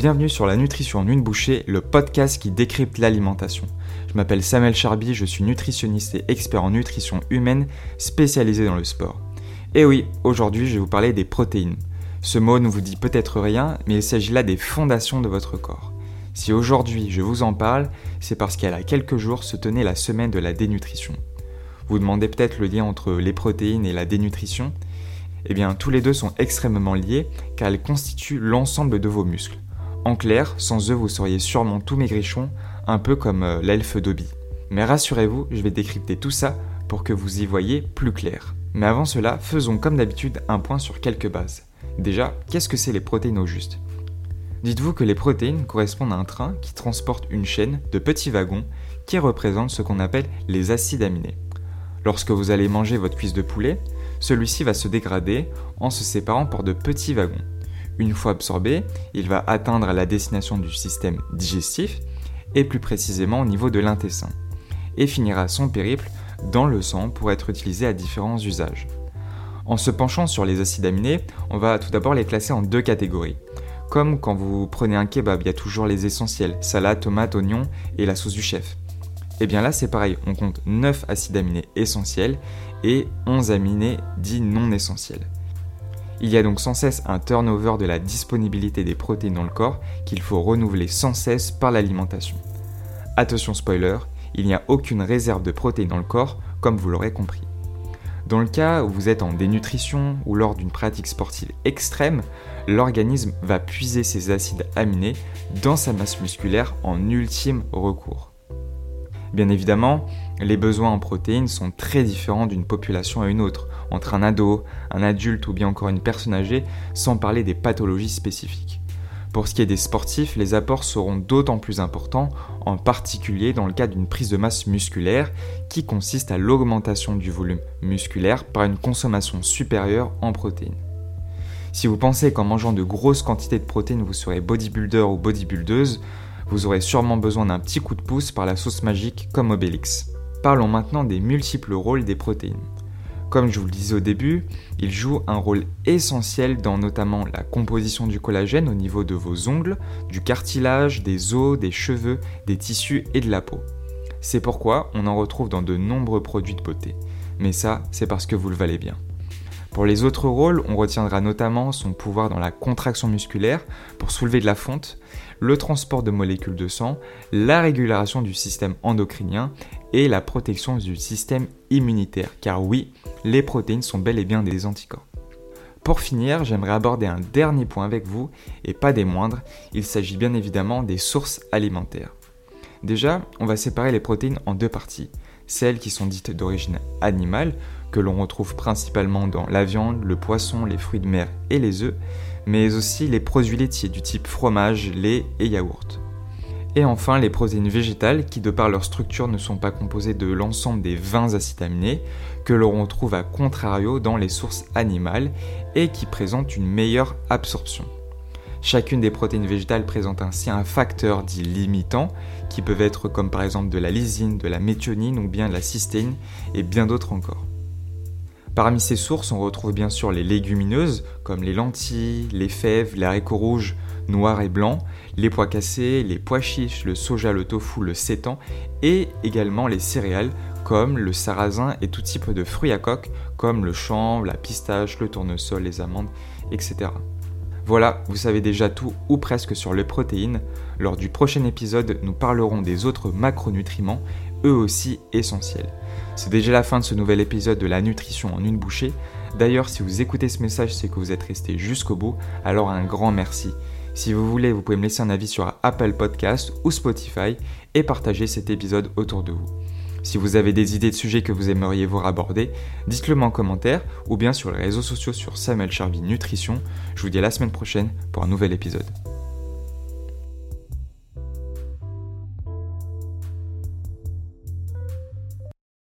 Bienvenue sur la nutrition en une bouchée, le podcast qui décrypte l'alimentation. Je m'appelle Samuel Charby, je suis nutritionniste et expert en nutrition humaine spécialisé dans le sport. Et oui, aujourd'hui je vais vous parler des protéines. Ce mot ne vous dit peut-être rien, mais il s'agit là des fondations de votre corps. Si aujourd'hui je vous en parle, c'est parce qu'il y a quelques jours se tenait la semaine de la dénutrition. Vous demandez peut-être le lien entre les protéines et la dénutrition? Eh bien, tous les deux sont extrêmement liés car elles constituent l'ensemble de vos muscles. En clair, sans eux, vous seriez sûrement tout maigrichon, un peu comme euh, l'elfe Dobby. Mais rassurez-vous, je vais décrypter tout ça pour que vous y voyez plus clair. Mais avant cela, faisons comme d'habitude un point sur quelques bases. Déjà, qu'est-ce que c'est les protéines au juste? Dites-vous que les protéines correspondent à un train qui transporte une chaîne de petits wagons qui représentent ce qu'on appelle les acides aminés. Lorsque vous allez manger votre cuisse de poulet, celui-ci va se dégrader en se séparant par de petits wagons. Une fois absorbé, il va atteindre la destination du système digestif et plus précisément au niveau de l'intestin, et finira son périple dans le sang pour être utilisé à différents usages. En se penchant sur les acides aminés, on va tout d'abord les classer en deux catégories. Comme quand vous prenez un kebab, il y a toujours les essentiels, salade, tomate, oignon et la sauce du chef. Et eh bien là c'est pareil, on compte 9 acides aminés essentiels et 11 aminés dits non essentiels. Il y a donc sans cesse un turnover de la disponibilité des protéines dans le corps qu'il faut renouveler sans cesse par l'alimentation. Attention spoiler, il n'y a aucune réserve de protéines dans le corps, comme vous l'aurez compris. Dans le cas où vous êtes en dénutrition ou lors d'une pratique sportive extrême, l'organisme va puiser ces acides aminés dans sa masse musculaire en ultime recours. Bien évidemment, les besoins en protéines sont très différents d'une population à une autre, entre un ado, un adulte ou bien encore une personne âgée, sans parler des pathologies spécifiques. Pour ce qui est des sportifs, les apports seront d'autant plus importants, en particulier dans le cas d'une prise de masse musculaire, qui consiste à l'augmentation du volume musculaire par une consommation supérieure en protéines. Si vous pensez qu'en mangeant de grosses quantités de protéines vous serez bodybuilder ou bodybuildeuse, vous aurez sûrement besoin d'un petit coup de pouce par la sauce magique comme Obélix. Parlons maintenant des multiples rôles des protéines. Comme je vous le disais au début, ils jouent un rôle essentiel dans notamment la composition du collagène au niveau de vos ongles, du cartilage, des os, des cheveux, des tissus et de la peau. C'est pourquoi on en retrouve dans de nombreux produits de beauté. Mais ça, c'est parce que vous le valez bien. Pour les autres rôles, on retiendra notamment son pouvoir dans la contraction musculaire pour soulever de la fonte, le transport de molécules de sang, la régulation du système endocrinien et la protection du système immunitaire, car oui, les protéines sont bel et bien des anticorps. Pour finir, j'aimerais aborder un dernier point avec vous, et pas des moindres, il s'agit bien évidemment des sources alimentaires. Déjà, on va séparer les protéines en deux parties, celles qui sont dites d'origine animale, que l'on retrouve principalement dans la viande, le poisson, les fruits de mer et les œufs, mais aussi les produits laitiers du type fromage, lait et yaourt. Et enfin les protéines végétales qui de par leur structure ne sont pas composées de l'ensemble des 20 acides aminés que l'on retrouve à contrario dans les sources animales et qui présentent une meilleure absorption. Chacune des protéines végétales présente ainsi un facteur dit limitant, qui peuvent être comme par exemple de la lysine, de la méthionine ou bien de la cystéine et bien d'autres encore. Parmi ces sources, on retrouve bien sûr les légumineuses, comme les lentilles, les fèves, les haricots rouges, noirs et blancs, les pois cassés, les pois chiches, le soja, le tofu, le sétan, et également les céréales, comme le sarrasin et tout type de fruits à coque, comme le chanvre, la pistache, le tournesol, les amandes, etc. Voilà, vous savez déjà tout ou presque sur les protéines. Lors du prochain épisode, nous parlerons des autres macronutriments, eux aussi essentiels. C'est déjà la fin de ce nouvel épisode de la nutrition en une bouchée. D'ailleurs, si vous écoutez ce message, c'est que vous êtes resté jusqu'au bout, alors un grand merci. Si vous voulez, vous pouvez me laisser un avis sur Apple Podcast ou Spotify et partager cet épisode autour de vous. Si vous avez des idées de sujets que vous aimeriez voir aborder, dites-le moi en commentaire ou bien sur les réseaux sociaux sur Samuel Charby Nutrition. Je vous dis à la semaine prochaine pour un nouvel épisode.